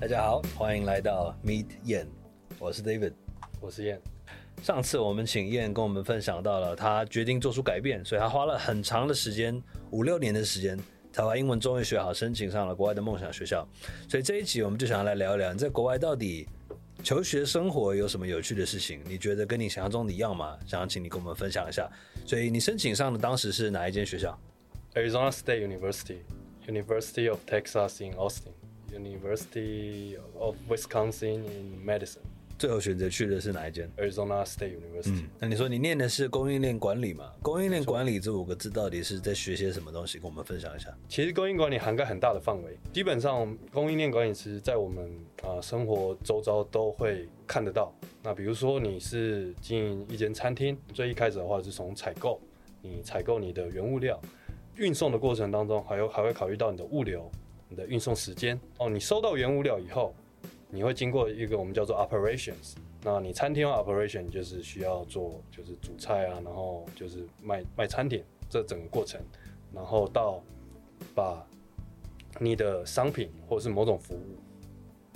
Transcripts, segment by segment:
大家好，欢迎来到 Meet Yan，我是 David。我是燕，上次我们请燕跟我们分享到了他决定做出改变，所以他花了很长的时间，五六年的时间，才把英文终于学好，申请上了国外的梦想学校。所以这一集我们就想要来聊一聊，你在国外到底求学生活有什么有趣的事情？你觉得跟你想象中的一样吗？想要请你跟我们分享一下。所以你申请上的当时是哪一间学校？Arizona State University, University of Texas in Austin, University of Wisconsin in Madison, 最后选择去的是哪一间？Arizona State University。那你说你念的是供应链管理嘛？供应链管理这五个字到底是在学些什么东西？跟我们分享一下。其实供应管理涵盖很大的范围，基本上供应链管理其实在我们啊、生活周遭都会看得到。那比如说你是经营一间餐厅，最一开始的话是从采购，你采购你的原物料，运送的过程当中还有还会考虑到你的物流、你的运送时间。哦，你收到原物料以后，你会经过一个我们叫做 operations。那你餐厅 operation 就是需要做就是煮菜啊，然后就是卖卖餐点这整个过程，然后到把你的商品或者是某种服务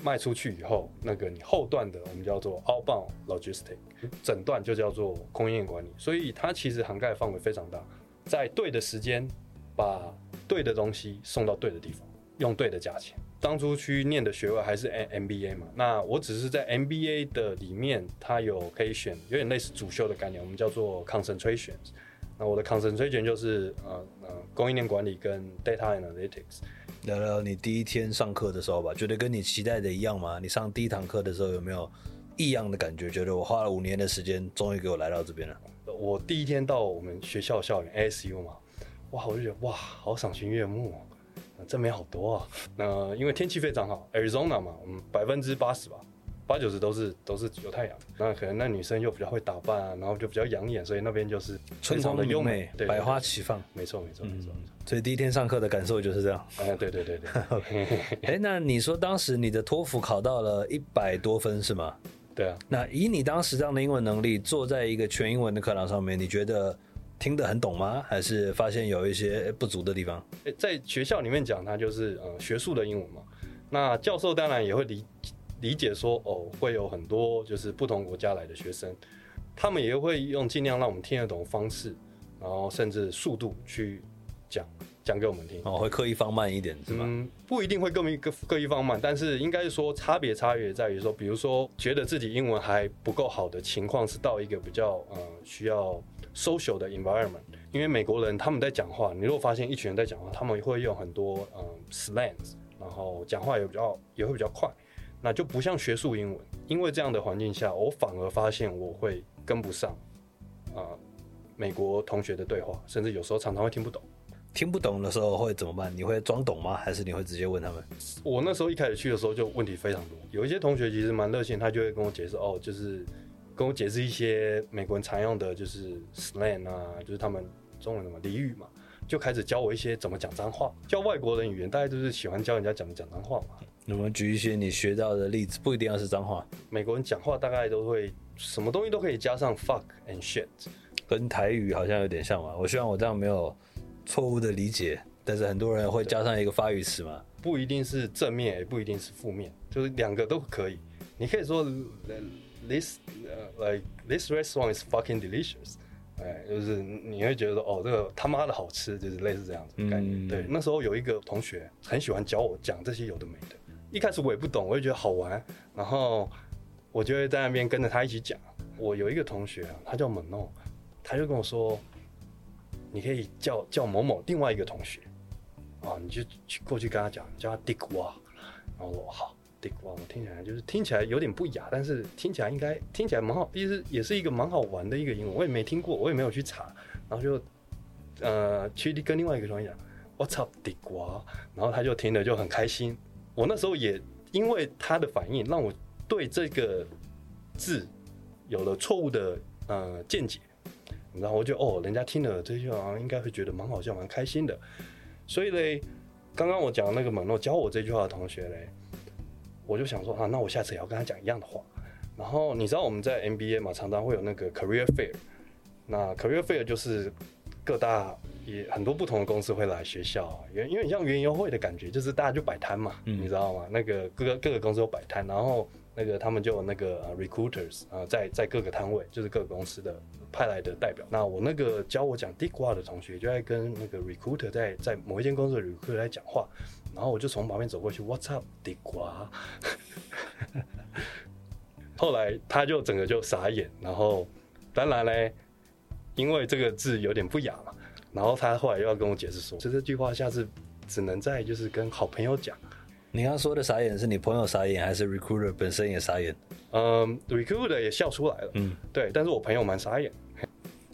卖出去以后，那个你后段的我们叫做 outbound logistic，整段就叫做供应链管理，所以它其实涵盖范围非常大，在对的时间把对的东西送到对的地方，用对的价钱。当初去念的学位还是 M MBA 嘛，那我只是在 MBA 的里面，它有可以选，有点类似主修的概念，我们叫做 concentrations。那我的 concentration 就是呃呃供应链管理跟 data analytics。聊聊你第一天上课的时候吧，觉得跟你期待的一样吗？你上第一堂课的时候有没有异样的感觉？觉得我花了五年的时间，终于给我来到这边了。我第一天到我们学校校园 ASU 嘛，哇，我就觉得哇，好赏心悦目、哦，呃真美好多啊。那、因为天气非常好，Arizona 嘛，我们百分之八十吧，八九十都是都是有太阳。那可能那女生又比较会打扮啊，然后就比较养眼，所以那边就是春光非常的优明媚，对，百花齐放。没错没错没错。所以第一天上课的感受就是这样。哎，对对对对，哎，那你说当时你的托福考到了一百多分是吗？对啊，那以你当时这样的英文能力，坐在一个全英文的课堂上面，你觉得听得很懂吗？还是发现有一些不足的地方？在学校里面讲，它就是呃学术的英文嘛。那教授当然也会理理解说，哦，会有很多就是不同国家来的学生，他们也会用尽量让我们听得懂的方式，然后甚至速度去讲讲给我们听。哦，会刻意放慢一点是吗？嗯，不一定会各一各各一方慢，但是应该是说差别差别在于说，比如说觉得自己英文还不够好的情况，是到一个比较呃需要 social 的 environment。因为美国人他们在讲话，你如果发现一群人在讲话，他们会用很多嗯 slangs，然后讲话也比较也会比较快，那就不像学术英文。因为这样的环境下，我反而发现我会跟不上啊、呃美国同学的对话，甚至有时候常常会听不懂。听不懂的时候会怎么办？你会装懂吗？还是你会直接问他们？我那时候一开始去的时候就问题非常多，有一些同学其实蛮热心，他就会跟我解释哦，就是跟我解释一些美国人常用的就是 slang 啊，就是他们中文什么俚语嘛，就开始教我一些怎么讲脏话。教外国人语言，大家就是喜欢教人家怎么讲脏话嘛。我们举一些你学到的例子，不一定要是脏话，美国人讲话大概都会什么东西都可以加上 fuck and shit，跟台语好像有点像嘛。我希望我这样没有错误的理解，但是很多人会加上一个发语词嘛。不一定是正面，也不一定是负面，就是两个都可以。你可以说呃 this 呃 like this restaurant is fucking delicious，哎，就是你会觉得哦，这个他妈的好吃，就是类似这样子的概念。嗯。对，那时候有一个同学很喜欢教我讲这些有的没的，一开始我也不懂，我就觉得好玩，然后我就会在那边跟着他一起讲。我有一个同学啊，他叫猛诺，他就跟我说，你可以叫叫某某另外一个同学。啊，你就去过去跟他讲，叫他 Dick Wa，然后我好 Dick Wa，我听起来就是听起来有点不雅，但是听起来应该听起来蛮好，其实也是一个蛮好玩的一个英文，我也没听过，我也没有去查，然后就呃去跟另外一个同学讲 What's up Dick Wa，然后他就听了就很开心，我那时候也因为他的反应，让我对这个字有了错误的呃见解，然后我就哦，人家听了这句话应该会觉得蛮好笑、蛮开心的。所以嘞，刚刚我讲那个猛诺教我这句话的同学嘞，我就想说啊，那我下次也要跟他讲一样的话。然后你知道我们在 MBA 嘛，常常会有那个 career fair，那 career fair 就是各大也很多不同的公司会来学校，因因为像园游会的感觉，就是大家就摆摊嘛，你知道吗？那个各个各个公司有摆摊，然后那个他们就有那个 recruiters 啊，在在各个摊位，就是各个公司的派来的代表。那我那个教我讲地瓜的同学，就在跟那个 recruiter 在在某一间公司的 recruiter 在讲话，然后我就从旁边走过去，What's up，地瓜？后来他就整个就傻眼，然后当然嘞，因为这个字有点不雅嘛。然后他后来又要跟我解释说，就这句话下次只能在就是跟好朋友讲。你刚刚说的傻眼是你朋友傻眼，还是 recruiter 本身也傻眼？嗯，recruiter 也笑出来了。嗯，对，但是我朋友蛮傻眼。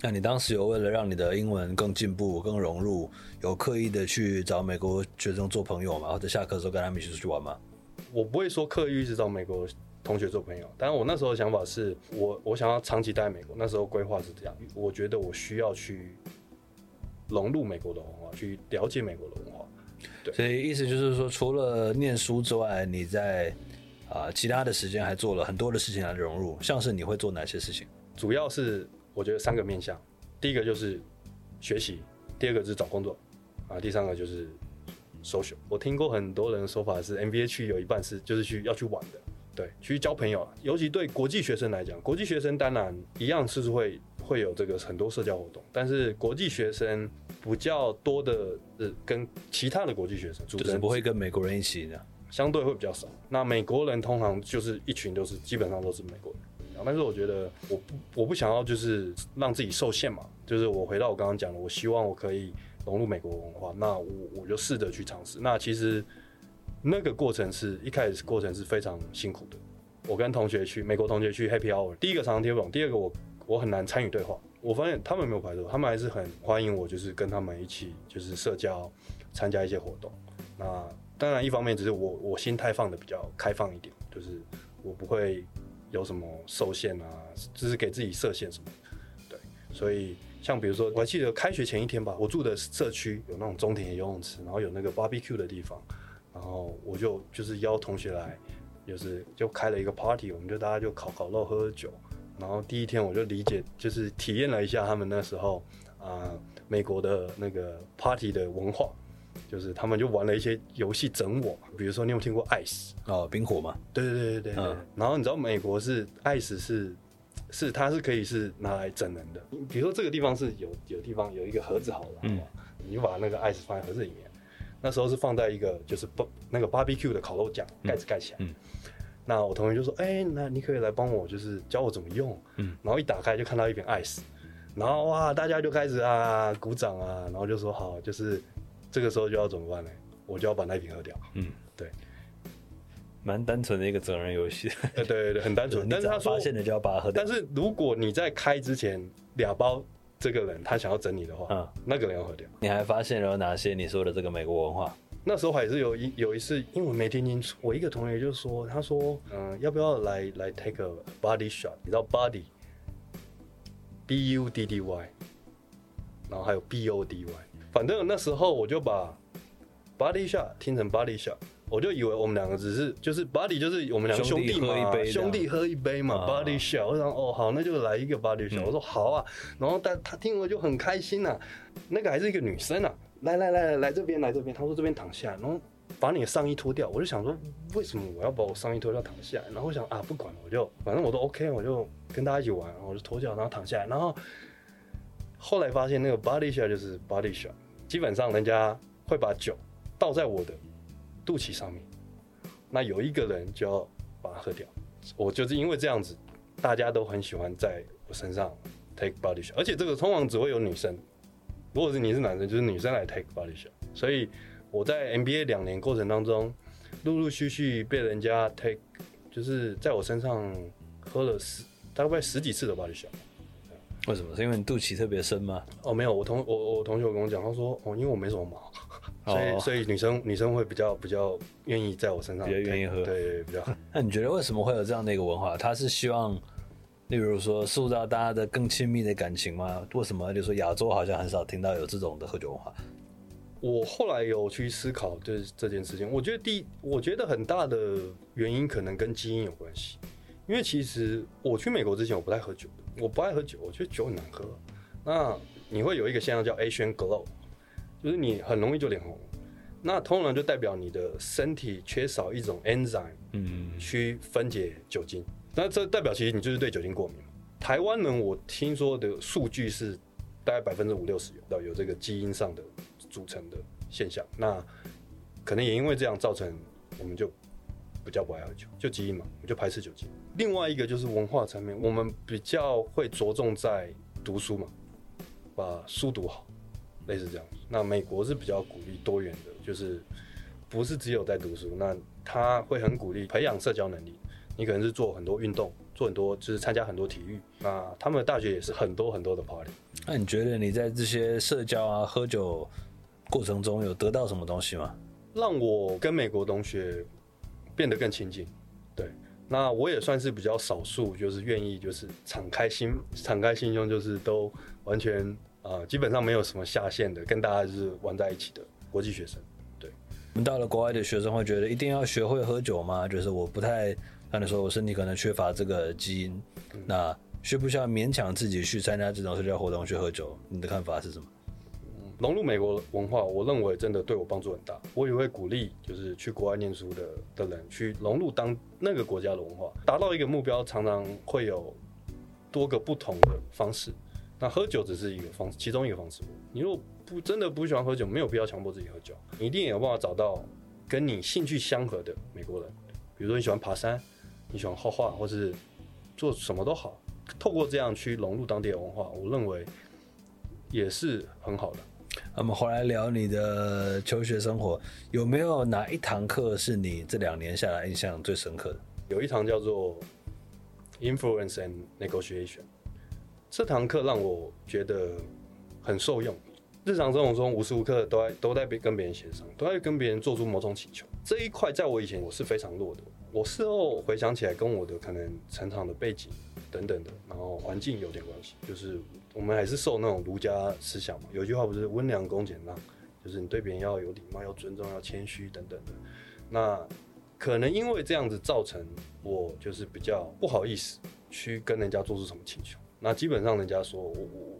那你当时有为了让你的英文更进步、更融入，有刻意的去找美国学生做朋友吗？或者下课的时候跟他们一起出去玩吗？我不会说刻意一直找美国同学做朋友，但是我那时候的想法是我我想要长期待在美国。那时候规划是这样，我觉得我需要去。融入美国的文化，去了解美国的文化，对，所以意思就是说，除了念书之外，你在啊其他的时间还做了很多的事情来融入，像是你会做哪些事情？主要是我觉得三个面向，第一个就是学习，第二个是找工作，啊，第三个就是 social。我听过很多人的说法是，MBA 去有一半是就是去要去玩的，对，去交朋友啊，尤其对国际学生来讲，国际学生当然一样是会。会有这个很多社交活动，但是国际学生比较多的，呃，跟其他的国际学生，就是不会跟美国人一起的，相对会比较少。那美国人通常就是一群都是基本上都是美国人，但是我觉得我不我不想要就是让自己受限嘛，就是我回到我刚刚讲的，我希望我可以融入美国文化，那我我就试着去尝试。那其实那个过程是一开始过程是非常辛苦的。我跟同学去美国同学去 Happy Hour，第一个常常贴不懂，第二个我。我很难参与对话，我发现他们没有排斥，他们还是很欢迎我，就是跟他们一起就是社交，参加一些活动。那当然一方面只是我我心态放的比较开放一点，就是我不会有什么受限啊，就是给自己设限什么。对，所以像比如说，我还记得开学前一天吧，我住的社区有那种中庭游泳池，然后有那个 barbecue 的地方，然后我就就是邀同学来，就是就开了一个 party，我们就大家就烤烤肉，喝喝酒。然后第一天我就理解，就是体验了一下他们那时候啊，美国的那个 party 的文化，就是他们就玩了一些游戏整我，比如说你有听过 ice 哦，冰火嘛？对对对对对。嗯。然后你知道美国是 ice 是是它是可以是拿来整人的，比如说这个地方是有有地方有一个盒子好了，嗯，你就把那个 ice 放在盒子里面，那时候是放在一个就是不那个 barbecue 的烤肉架盖子盖起来，嗯。那我同学就说：“哎，那你可以来帮我，就是教我怎么用。”嗯，然后一打开就看到一瓶 ice，然后哇，大家就开始啊鼓掌啊，然后就说：“好，就是这个时候就要怎么办呢？我就要把那瓶喝掉。”嗯，对，蛮单纯的一个责任游戏。对对对，很单纯。但是他发现了就要把它喝掉。但是如果你在开之前俩包，这个人他想要整你的话，嗯，那个人要喝掉。你还发现了哪些你说的这个美国文化？那时候还是有一有一次，因为我没听清楚，我一个同学就说，他说，嗯，要不要来来 take a body shot？你知道 body，b u d d y，然后还有 b o d y，反正那时候我就把 body shot 听成 body shot，我就以为我们两个只是就是 body 就是我们两个兄弟嘛，兄弟喝一杯嘛，body shot。我想哦好，那就来一个 body shot。我说好啊，然后但他听我就很开心呐，那个还是一个女生啊。来来来来来这边来这边，他说这边躺下，然后把你的上衣脱掉。我就想说，为什么我要把我上衣脱掉躺下来？然后我想啊，不管了，我就反正我都 OK，我就跟大家一起玩，然后我就脱掉，然后躺下来。然后后来发现那个 body shot 就是 body shot，基本上人家会把酒倒在我的肚脐上面，那有一个人就要把它喝掉。我就是因为这样子，大家都很喜欢在我身上 take body shot，而且这个通常只会有女生。如果是你是男生，就是女生来 take body shot。所以我在 NBA 两年过程当中，陆陆续续被人家 take，就是在我身上喝了十大概十几次的 body shot。为什么？是因为你肚脐特别深吗？哦，没有，我同我我同学跟我讲，他说哦，因为我没什么毛，所以所以女生女生会比较比较愿意在我身上，比较愿意喝，对，比较。那你觉得为什么会有这样的一个文化？他是希望。例如说，塑造大家的更亲密的感情吗？为什么？就说亚洲好像很少听到有这种的喝酒文化。我后来有去思考，就是这件事情。我觉得第，我觉得很大的原因可能跟基因有关系。因为其实我去美国之前，我不太喝酒的，我不爱喝酒，我觉得酒很难喝。那你会有一个现象叫 Asian Glow，就是你很容易就脸红。那通常就代表你的身体缺少一种 enzyme，嗯，去分解酒精。那这代表其实你就是对酒精过敏。台湾人我听说的数据是大概百分之五六十有有这个基因上的组成的现象。那可能也因为这样造成我们就比较不爱喝酒，就基因嘛，我就排斥酒精。另外一个就是文化层面，我们比较会着重在读书嘛，把书读好，类似这样。那美国是比较鼓励多元的。就是不是只有在读书，那他会很鼓励培养社交能力。你可能是做很多运动，做很多就是参加很多体育。那他们的大学也是很多很多的 party。那你觉得你在这些社交啊、喝酒过程中有得到什么东西吗？让我跟美国同学变得更亲近。对，那我也算是比较少数，就是愿意就是敞开心、敞开心胸，就是都完全啊，基本上没有什么下限的，跟大家就是玩在一起的。国际学生，对，我们到了国外的学生会觉得一定要学会喝酒吗？就是我不太，像你说我身体可能缺乏这个基因，那需不需要勉强自己去参加这种社交活动去喝酒？你的看法是什么？融入美国文化，我认为真的对我帮助很大。我也会鼓励，就是去国外念书的的人去融入当那个国家的文化，达到一个目标，常常会有多个不同的方式。那喝酒只是一个方，其中一个方式。你如果不真的不喜欢喝酒，没有必要强迫自己喝酒。你一定有办法找到跟你兴趣相合的美国人，比如说你喜欢爬山，你喜欢画画，或是做什么都好。透过这样去融入当地的文化，我认为也是很好的。我们回来聊你的求学生活，有没有哪一堂课是你这两年下来印象最深刻的？有一堂叫做 Influence and Negotiation，这堂课让我觉得很受用。日常生活中无时无刻都在都在跟别人协商，都在跟别人做出某种请求。这一块在我以前我是非常弱的。我事后回想起来，跟我的可能成长的背景等等的，然后环境有点关系。就是我们还是受那种儒家思想嘛。有一句话不是“温良恭俭让”，就是你对别人要有礼貌、要尊重、要谦虚等等的。那可能因为这样子造成我就是比较不好意思去跟人家做出什么请求。那基本上人家说我我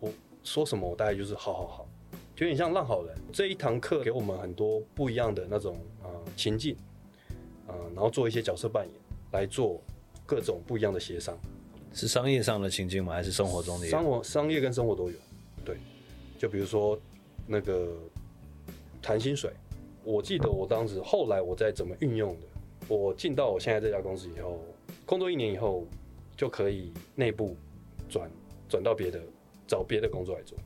我。说什么我大概就是好好好，就有点像浪好人。这一堂课给我们很多不一样的那种啊情境，啊，然后做一些角色扮演，来做各种不一样的协商。是商业上的情境吗？还是生活中的？生活、商业跟生活都有。对，就比如说那个谈薪水，我记得我当时后来我在怎么运用的，我进到我现在这家公司以后，工作一年以后就可以内部转转到别的。找别的工作来做，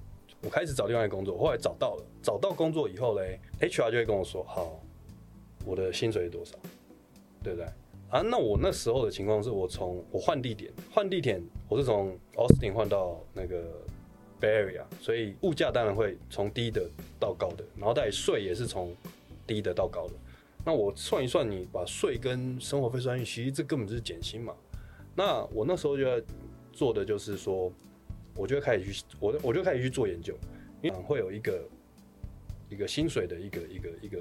我开始找另外工作，后来找到了，找到工作以后嘞，HR 就会跟我说：“好，我的薪水是多少？对不对？”啊，那我那时候的情况是我从我换地点，换地点我是从 Austin 换到那个 Bay Area，所以物价当然会从低的到高的，然后再税也是从低的到高的。那我算一算，你把税跟生活费算进去，其实这根本就是减薪嘛。那我那时候就在做的就是说。我就开始去，我我就开始去做研究，因为会有一个一个薪水的一个一个一个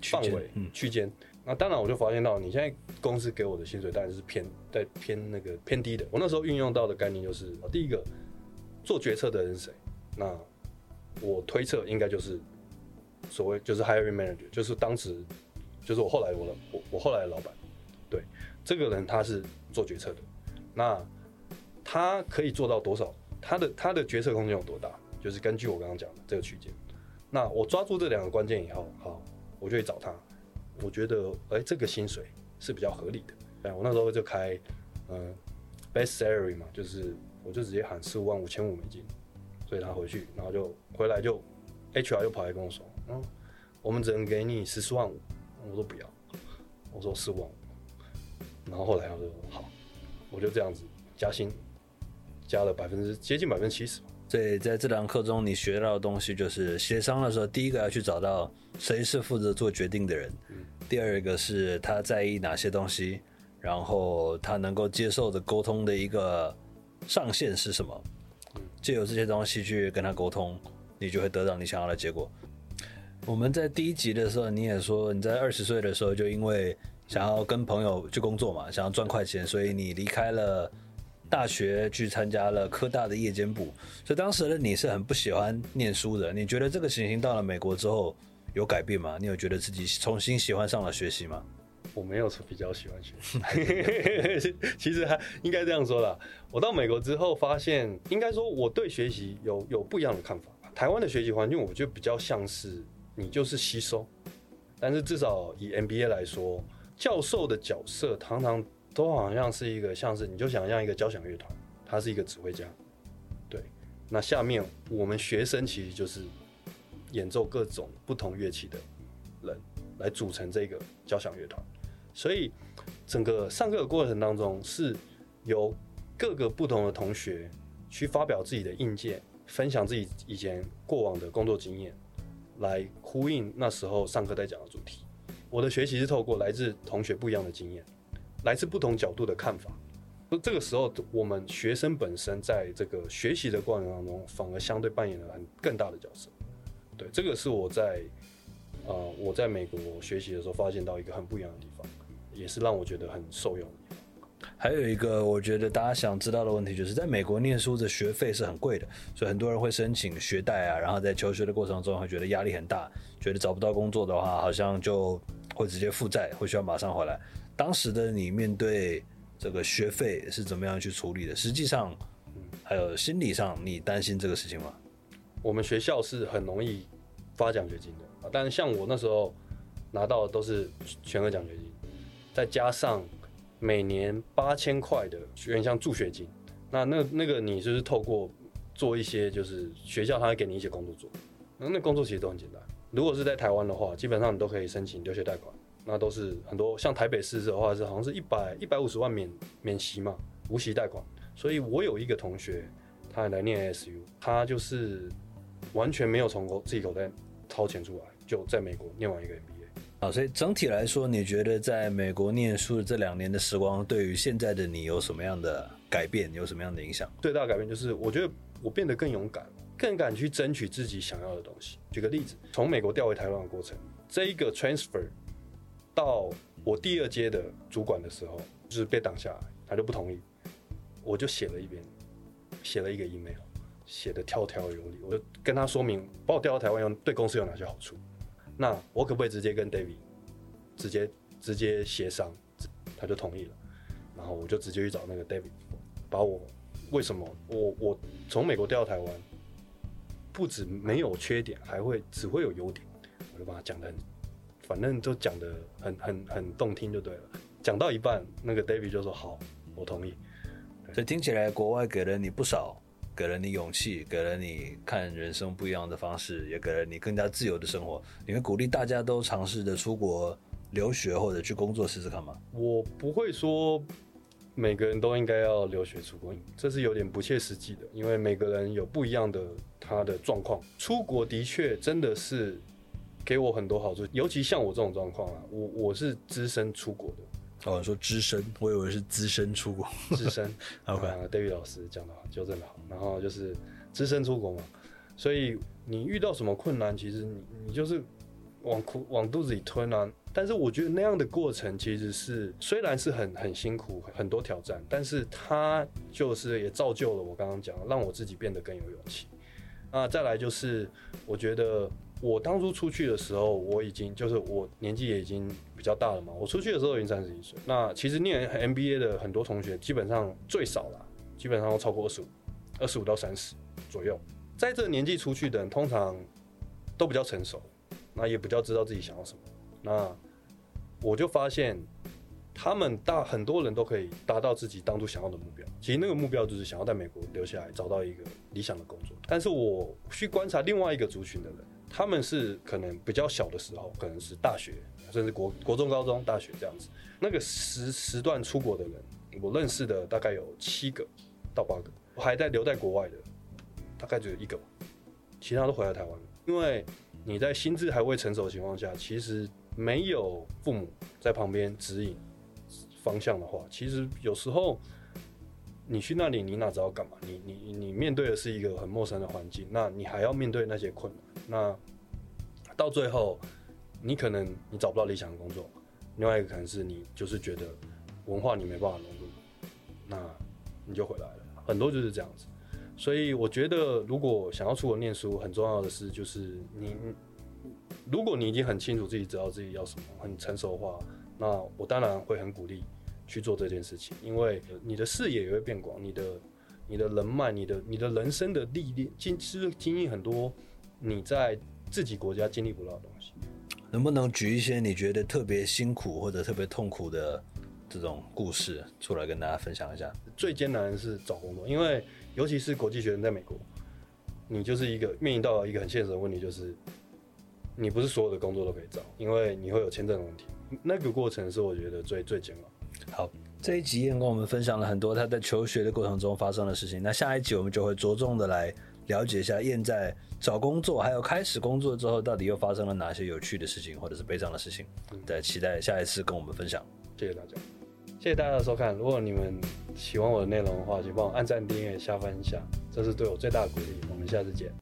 范围区间。那当然，我就发现到你现在公司给我的薪水当然是偏在偏那个偏低的。我那时候运用到的概念就是，第一个做决策的人是谁？那我推测应该就是所谓就是 hiring manager，就是当时就是我后来我的我我后来的老板。对，这个人他是做决策的，那他可以做到多少？他的他的决策空间有多大？就是根据我刚刚讲的这个区间，那我抓住这两个关键以后，好，我就去找他。我觉得，哎，这个薪水是比较合理的。哎，我那时候就开，嗯，best salary 嘛，就是我就直接喊十五万五千五美金，所以他回去，然后就回来就，HR 又跑来跟我说，嗯，我们只能给你十四万五，我说不要，我说十五万五，然后后来他说好，我就这样子加薪。加了百分之接近百分之七十，所以在这堂课中，你学到的东西就是协商的时候，第一个要去找到谁是负责做决定的人，第二个是他在意哪些东西，然后他能够接受的沟通的一个上限是什么，借由这些东西去跟他沟通，你就会得到你想要的结果。我们在第一集的时候，你也说你在二十岁的时候就因为想要跟朋友去工作嘛，想要赚快钱，所以你离开了。大学去参加了科大的夜间部，所以当时的你是很不喜欢念书的。你觉得这个情形到了美国之后有改变吗？你有觉得自己重新喜欢上了学习吗？我没有比较喜欢学习，其实还应该这样说啦。我到美国之后发现，应该说我对学习有有不一样的看法吧。台湾的学习环境，我觉得比较像是你就是吸收，但是至少以 MBA 来说，教授的角色常常都好像是一个像是你就想象一个交响乐团，他是一个指挥家，对，那下面我们学生其实就是演奏各种不同乐器的人来组成这个交响乐团。所以，整个上课的过程当中，是由各个不同的同学去发表自己的硬件，分享自己以前过往的工作经验，来呼应那时候上课在讲的主题。我的学习是透过来自同学不一样的经验，来自不同角度的看法。这个时候，我们学生本身在这个学习的过程当中，反而相对扮演了很更大的角色。对，这个是我在呃我在美国学习的时候发现到一个很不一样的地方。也是让我觉得很受用的地方。还有一个，我觉得大家想知道的问题，就是在美国念书的学费是很贵的，所以很多人会申请学贷啊，然后在求学的过程中会觉得压力很大，觉得找不到工作的话，好像就会直接负债，会需要马上回来。当时的你面对这个学费是怎么样去处理的？实际上，还有心理上，你担心这个事情吗？我们学校是很容易发奖学金的，但是像我那时候拿到的都是全额奖学金。再加上每年八千块的有点像助学金，那那那个你就是透过做一些就是学校他会给你一些工作做，那那工作其实都很简单。如果是在台湾的话，基本上你都可以申请留学贷款，那都是很多像台北市的话是好像是一百一百五十万免免息嘛，无息贷款。所以我有一个同学，他来念 SU，他就是完全没有从口自己口袋掏钱出来，就在美国念完一个 MBA。好，所以整体来说，你觉得在美国念书的这两年的时光，对于现在的你有什么样的改变？有什么样的影响？最大的改变就是，我觉得我变得更勇敢，更敢去争取自己想要的东西。举个例子，从美国调回台湾的过程，这一个 transfer 到我第二阶的主管的时候，就是被挡下来，他就不同意，我就写了一遍，写了一个 email，写的条条有理，我就跟他说明，把我调到台湾，用对公司有哪些好处。那我可不可以直接跟 David 直接直接协商？他就同意了，然后我就直接去找那个 David，把我为什么我我从美国调到台湾，不止没有缺点，还会只会有优点，我就把他讲的很，反正都讲的很很很动听就对了。讲到一半，那个 David 就说好，我同意。所以听起来国外给了你不少。给了你勇气，给了你看人生不一样的方式，也给了你更加自由的生活。你会鼓励大家都尝试着出国留学或者去工作试试看吗？我不会说每个人都应该要留学出国，这是有点不切实际的，因为每个人有不一样的他的状况。出国的确真的是给我很多好处，尤其像我这种状况啊，我我是资深出国的。哦，说资深，我以为是资深出国。资深，OK，David 老师讲的好，纠正的好。然后就是资深出国嘛，所以你遇到什么困难，其实你你就是往苦往肚子里吞啊。但是我觉得那样的过程其实是虽然是很很辛苦，很多挑战，但是它就是也造就了我刚刚讲，让我自己变得更有勇气。啊，再来就是我觉得。我当初出去的时候，我已经就是我年纪也已经比较大了嘛。我出去的时候已经三十一岁。那其实念 MBA 的很多同学，基本上最少了，基本上都超过二十五，二十五到三十左右。在这个年纪出去的人，通常都比较成熟，那也比较知道自己想要什么。那我就发现，他们大很多人都可以达到自己当初想要的目标。其实那个目标就是想要在美国留下来，找到一个理想的工作。但是我去观察另外一个族群的人。他们是可能比较小的时候，可能是大学，甚至国国中、高中、大学这样子。那个时时段出国的人，我认识的大概有七个到八个，我还在留在国外的，大概只有一个，其他都回来台湾了。因为你在心智还未成熟的情况下，其实没有父母在旁边指引方向的话，其实有时候你去那里，你哪知道干嘛？你你你面对的是一个很陌生的环境，那你还要面对那些困难。那到最后，你可能你找不到理想的工作，另外一个可能是你就是觉得文化你没办法融入，那你就回来了，很多就是这样子。所以我觉得，如果想要出国念书，很重要的是就是你，如果你已经很清楚自己知道自己要什么，很成熟的话，那我当然会很鼓励去做这件事情，因为你的视野也会变广，你的你的人脉，你的你的人生的历练经是经历很多你在自己国家经历不到的东西。能不能举一些你觉得特别辛苦或者特别痛苦的这种故事出来跟大家分享一下？最艰难的是找工作，因为尤其是国际学生在美国，你就是一个面临到一个很现实的问题，就是你不是所有的工作都可以找，因为你会有签证的问题。那个过程是我觉得最最煎熬。好，这一集燕跟我们分享了很多他在求学的过程中发生的事情。那下一集我们就会着重的来了解一下燕在找工作还有开始工作之后，到底又发生了哪些有趣的事情或者是悲伤的事情。在期待下一次跟我们分享。谢谢大家，谢谢大家的收看。如果你们喜欢我的内容的话，请帮我按赞、订阅、下分享，这是对我最大的鼓励。我们下次见。